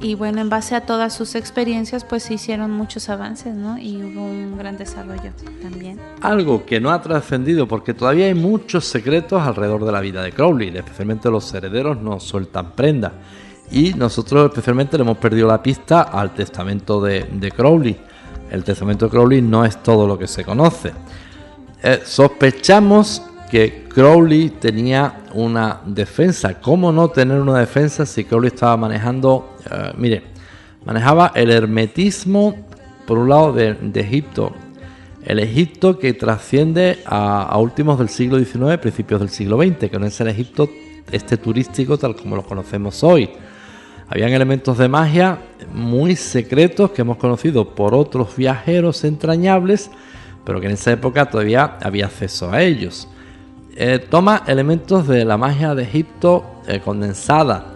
[SPEAKER 2] y bueno, en base a todas sus experiencias, pues se hicieron muchos avances, ¿no? Y hubo un gran desarrollo también.
[SPEAKER 3] Algo que no ha trascendido porque todavía hay muchos secretos alrededor de la vida de Crowley, especialmente los herederos no sueltan prenda. Y nosotros especialmente le hemos perdido la pista al testamento de, Crowley. El testamento de Crowley no es todo lo que se conoce. Eh, sospechamos Crowley tenía una defensa. ¿Cómo no tener una defensa si Crowley estaba manejando, eh, mire, manejaba el hermetismo por un lado de, Egipto, el Egipto que trasciende a, últimos del siglo XIX, principios del siglo XX, que no es el Egipto este turístico tal como lo conocemos hoy. Habían elementos de magia muy secretos que hemos conocido por otros viajeros entrañables, pero que en esa época todavía había acceso a ellos. Eh, toma elementos de la magia de Egipto eh, condensada.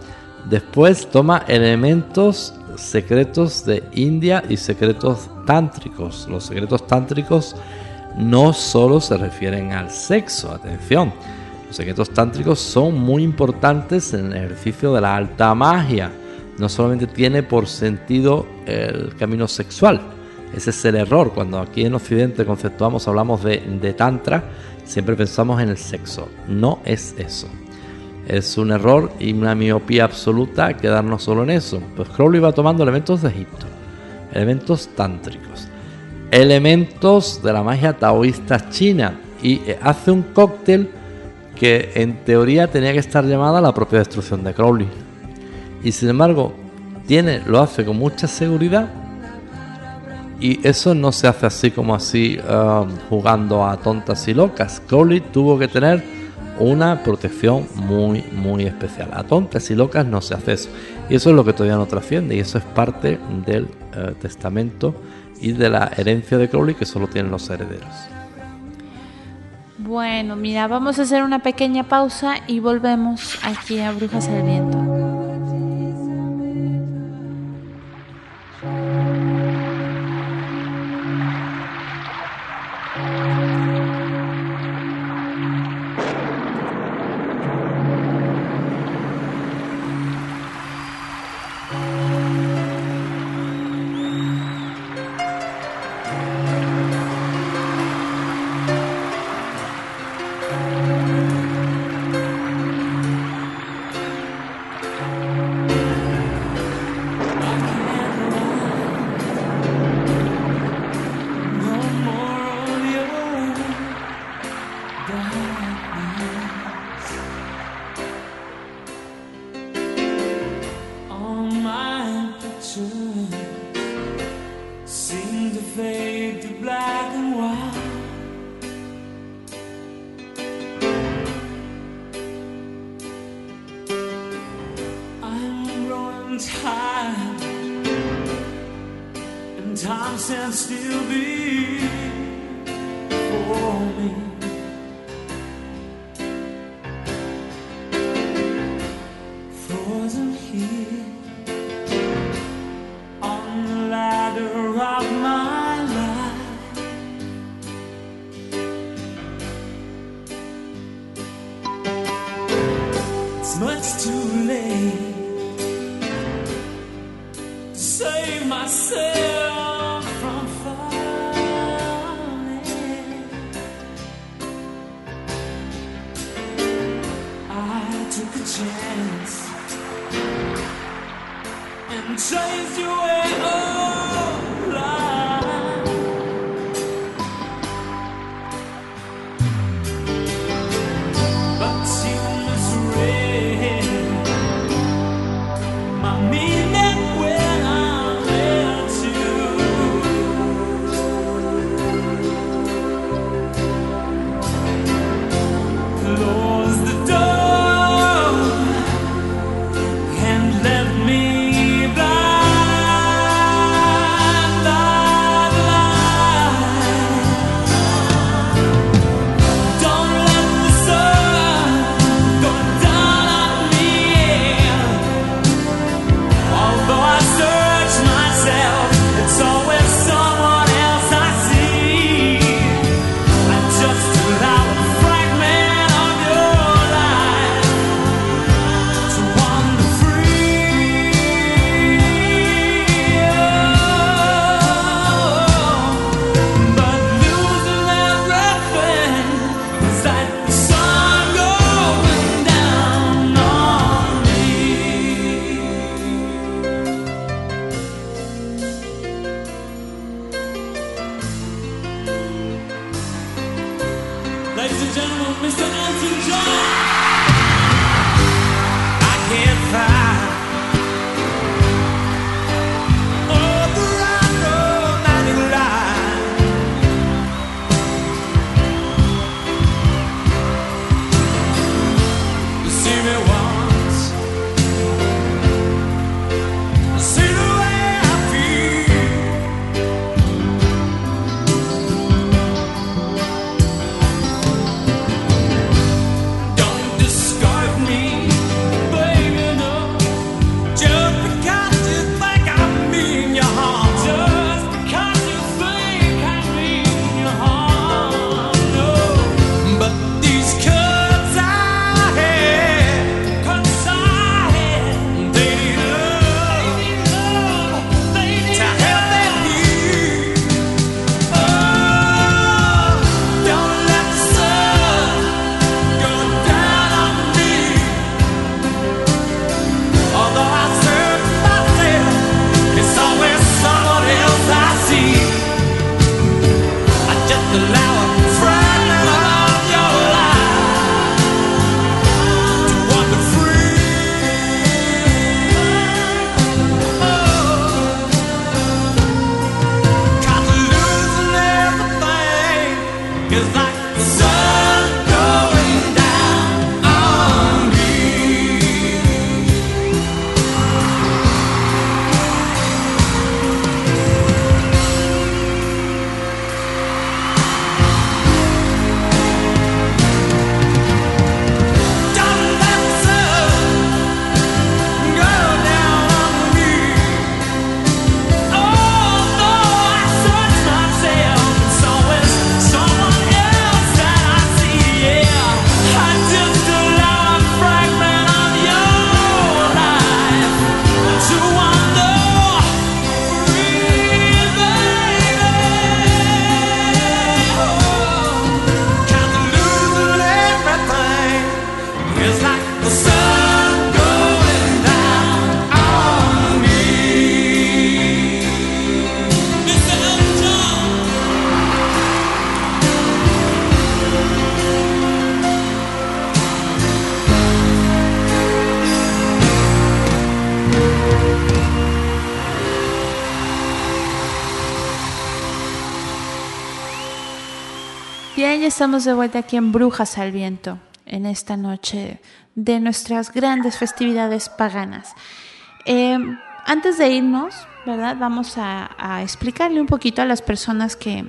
[SPEAKER 3] Después toma elementos secretos de India y secretos tántricos. Los secretos tántricos no solo se refieren al sexo, atención. Los secretos tántricos son muy importantes en el ejercicio de la alta magia. No solamente tiene por sentido el camino sexual. Ese es el error. Cuando aquí en Occidente conceptuamos, hablamos de, de tantra, Siempre pensamos en el sexo. No es eso. Es un error y una miopía absoluta quedarnos solo en eso. Pues Crowley va tomando elementos de Egipto, elementos tántricos, elementos de la magia taoísta china y hace un cóctel que en teoría tenía que estar llamada la propia destrucción de Crowley. Y sin embargo, tiene, lo hace con mucha seguridad y eso no se hace así como así um, jugando a tontas y locas. Crowley tuvo que tener una protección muy, muy especial. A tontas y locas no se hace eso. Y eso es lo que todavía no trasciende. Y eso es parte del eh, testamento y de la herencia de Crowley que solo tienen los herederos.
[SPEAKER 4] Bueno, mira, vamos a hacer una pequeña pausa y volvemos aquí a Brujas al Viento.
[SPEAKER 2] Estamos de vuelta aquí en Brujas al Viento, en esta noche de nuestras grandes festividades paganas. Em, antes de irnos, ¿verdad? Vamos a, explicarle un poquito a las personas que,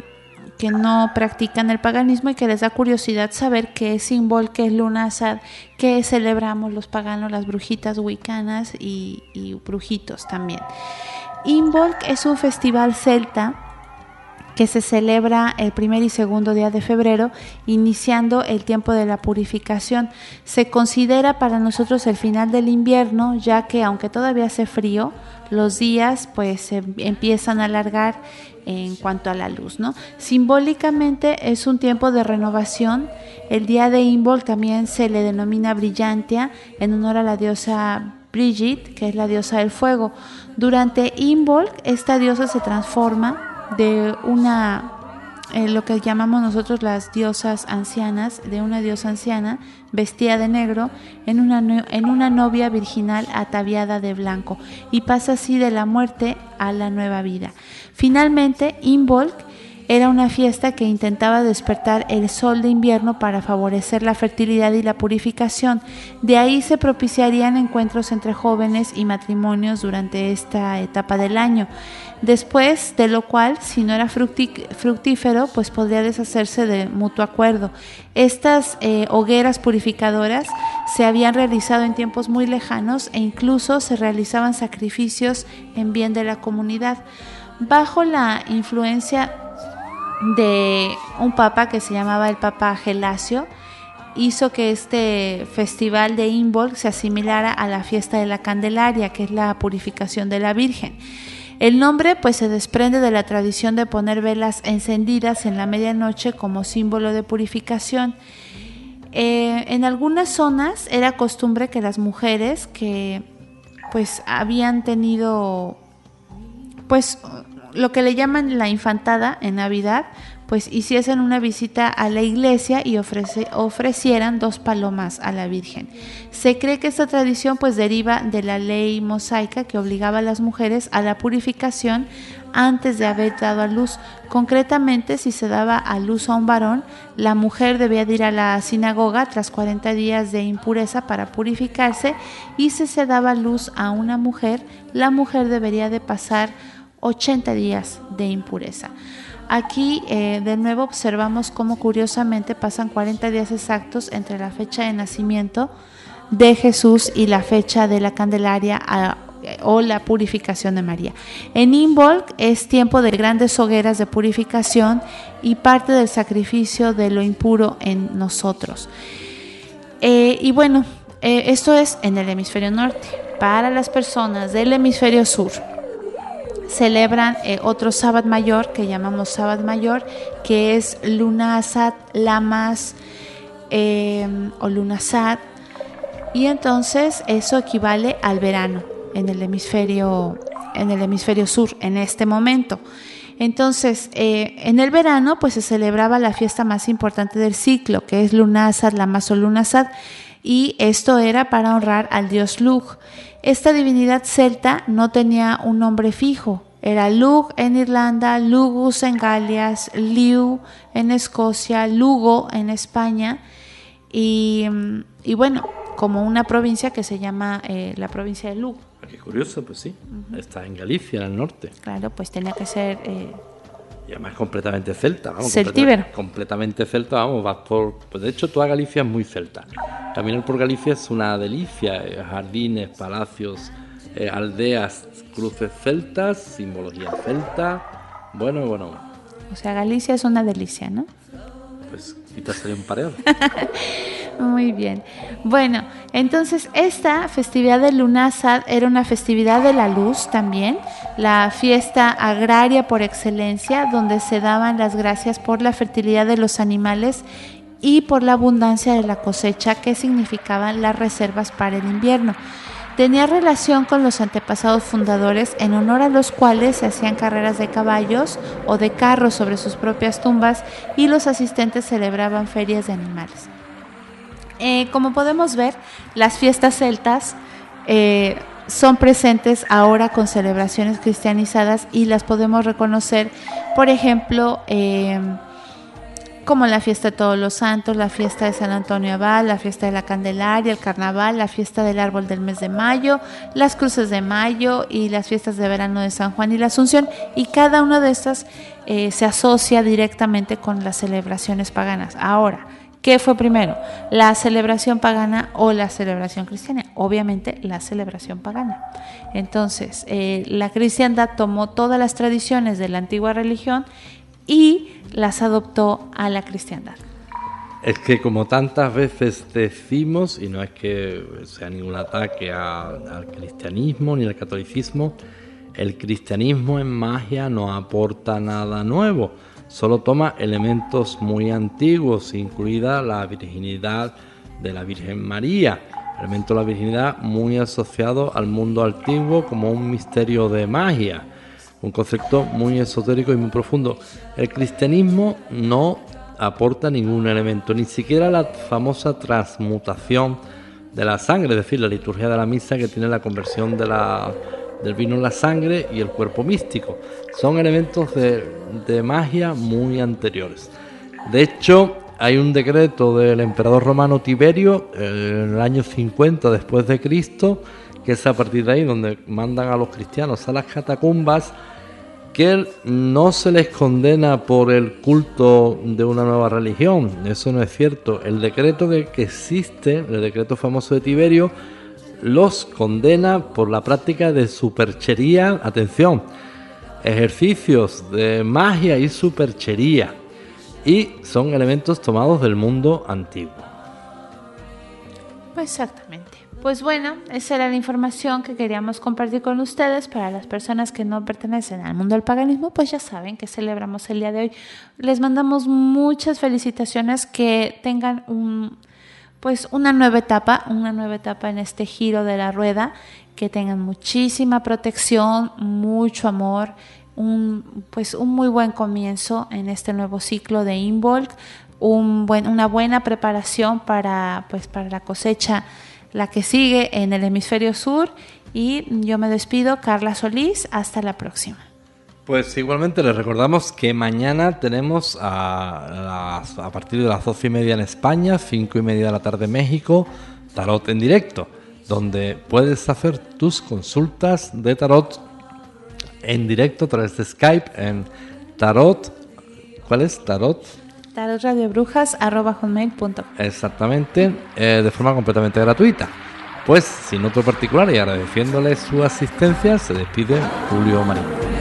[SPEAKER 2] no practican el paganismo y que les da curiosidad saber qué es Simbol, qué es Luna qué celebramos los paganos, las brujitas wicanas y, y brujitos también. Imbolc es un festival celta que se celebra el primer y segundo día de febrero, iniciando el tiempo de la purificación. Se considera para nosotros el final del invierno, ya que aunque todavía hace frío, los días pues se empiezan a alargar en cuanto a la luz, ¿no? Simbólicamente es un tiempo de renovación. El día de Imbol también se le denomina Brillantia en honor a la diosa Brigitte, que es la diosa del fuego. Durante Imbolc, esta diosa se transforma de una, eh, lo que llamamos nosotros las diosas ancianas, de una diosa anciana vestida de negro en una, en una novia virginal ataviada de blanco y pasa así de la muerte a la nueva vida. Finalmente, Imbolc era una fiesta que intentaba despertar el sol de invierno para favorecer la fertilidad y la purificación. De ahí se propiciarían encuentros entre jóvenes y matrimonios durante esta etapa del año. Después de lo cual, si no era fructífero, pues podría deshacerse de mutuo acuerdo. Estas eh, hogueras purificadoras se habían realizado en tiempos muy lejanos e incluso se realizaban sacrificios en bien de la comunidad. Bajo la influencia de un papa que se llamaba el Papa Gelasio, hizo que este festival de Imbolc se asimilara a la fiesta de la Candelaria, que es la purificación de la Virgen. El nombre pues se desprende de la tradición de poner velas encendidas en la medianoche como símbolo de purificación. Eh, en algunas zonas era costumbre que las mujeres que pues habían tenido pues lo que le llaman la infantada en Navidad, pues hiciesen una visita a la iglesia y ofrecieran dos palomas a la Virgen. Se cree que esta tradición pues deriva de la ley mosaica que obligaba a las mujeres a la purificación antes de haber dado a luz. Concretamente, si se daba a luz a un varón, la mujer debía ir a la sinagoga tras 40 días de impureza para purificarse y si se daba luz a una mujer, la mujer debería de pasar 80 días de impureza. Aquí eh, de nuevo observamos cómo curiosamente pasan 40 días exactos entre la fecha de nacimiento de Jesús y la fecha de la Candelaria o la purificación de María. En Imbolc es tiempo de grandes hogueras de purificación y parte del sacrificio de lo impuro en nosotros. Eh, y bueno, eh, esto es en el hemisferio norte. Para las personas del hemisferio sur, celebran eh, otro sábado mayor que llamamos sábado mayor, que es Lunasat, Lamas em, o Lunasat. Y entonces eso equivale al verano en el hemisferio, en el hemisferio sur en este momento. Entonces, eh, en el verano, pues se celebraba la fiesta más importante del ciclo, que es Lunasat, Lamas o Lunasat, y esto era para honrar al dios Lug. Esta divinidad celta no tenía un nombre fijo, era Lug en Irlanda, Lugus en Galias, Liu en Escocia, Lugo en España y, bueno, como una provincia que se llama eh, la provincia de Lugo.
[SPEAKER 3] Qué curioso, pues sí, está en Galicia, en el norte.
[SPEAKER 2] Claro, pues tenía que ser...
[SPEAKER 3] Eh, y además completamente celta,
[SPEAKER 2] vamos. Celtíbero.
[SPEAKER 3] Completamente, celta, vamos, vas por... Pues de hecho toda Galicia es muy celta. Caminar por Galicia es una delicia, eh, jardines, palacios, aldeas cruces celtas, simbología celta. Bueno, bueno.
[SPEAKER 2] O sea, Galicia es una delicia, ¿no?
[SPEAKER 3] Pues quítase un pareo. (laughs)
[SPEAKER 2] Muy bien. Bueno, entonces esta festividad de Lunasad era una festividad de la luz también, la fiesta agraria por excelencia, donde se daban las gracias por la fertilidad de los animales y por la abundancia de la cosecha que significaban las reservas para el invierno tenía relación con los antepasados fundadores en honor a los cuales se hacían carreras de caballos o de carros sobre sus propias tumbas y los asistentes celebraban ferias de animales. Eh, como podemos ver, las fiestas celtas eh, son presentes ahora con celebraciones cristianizadas y las podemos reconocer, por ejemplo, eh, como la fiesta de todos los santos, la fiesta de San Antonio Abad, la fiesta de la Candelaria, el carnaval, la fiesta del árbol del mes de mayo, las cruces de mayo y las fiestas de verano de San Juan y la Asunción. Y cada una de estas eh, se asocia directamente con las celebraciones paganas. Ahora, ¿qué fue primero? ¿La celebración pagana o la celebración cristiana? Obviamente la celebración pagana. Entonces, eh, la cristiandad tomó todas las tradiciones de la antigua religión y las adoptó a la cristiandad.
[SPEAKER 3] Es que como tantas veces decimos, y no es que sea ningún ataque al cristianismo ni al catolicismo, el cristianismo en magia no aporta nada nuevo, solo toma elementos muy antiguos, incluida la virginidad de la Virgen María, elemento de la virginidad muy asociado al mundo antiguo como un misterio de magia un concepto muy esotérico y muy profundo. El cristianismo no aporta ningún elemento, ni siquiera la famosa transmutación de la sangre, es decir, la liturgia de la misa que tiene la conversión del vino en la sangre y el cuerpo místico. Son elementos de, de magia muy anteriores. De hecho, hay un decreto del emperador romano Tiberio eh, en el año 50 después de Cristo, que es a partir de ahí donde mandan a los cristianos a las catacumbas que no se les condena por el culto de una nueva religión. Eso no es cierto. El decreto que, existe, el decreto famoso de Tiberio, los condena por la práctica de superchería. Atención, ejercicios de magia y superchería. Y son elementos tomados del mundo antiguo.
[SPEAKER 2] Exactamente. Pues bueno, esa era la información que queríamos compartir con ustedes. Para las personas que no pertenecen al mundo del paganismo, pues ya saben que celebramos el día de hoy. Les mandamos muchas felicitaciones, que tengan un, pues una nueva etapa, una nueva etapa en este giro de la rueda, que tengan muchísima protección, mucho amor, un, pues un muy buen comienzo en este nuevo ciclo de Involk, un buen, una buena preparación para, pues, para la cosecha la que sigue en el hemisferio sur. Y yo me despido, Carla Solís, hasta la próxima.
[SPEAKER 3] Pues igualmente les recordamos que mañana tenemos a, a partir de las doce y media en España, cinco y media de la tarde en México, tarot en directo, donde puedes hacer tus consultas de tarot en directo a través de Skype en tarot. ¿Cuál es? Tarot
[SPEAKER 2] tarotradioBrujas.com.
[SPEAKER 3] Exactamente, eh, de forma completamente gratuita. Pues, sin otro particular y agradeciéndole su asistencia, se despide Julio Marín.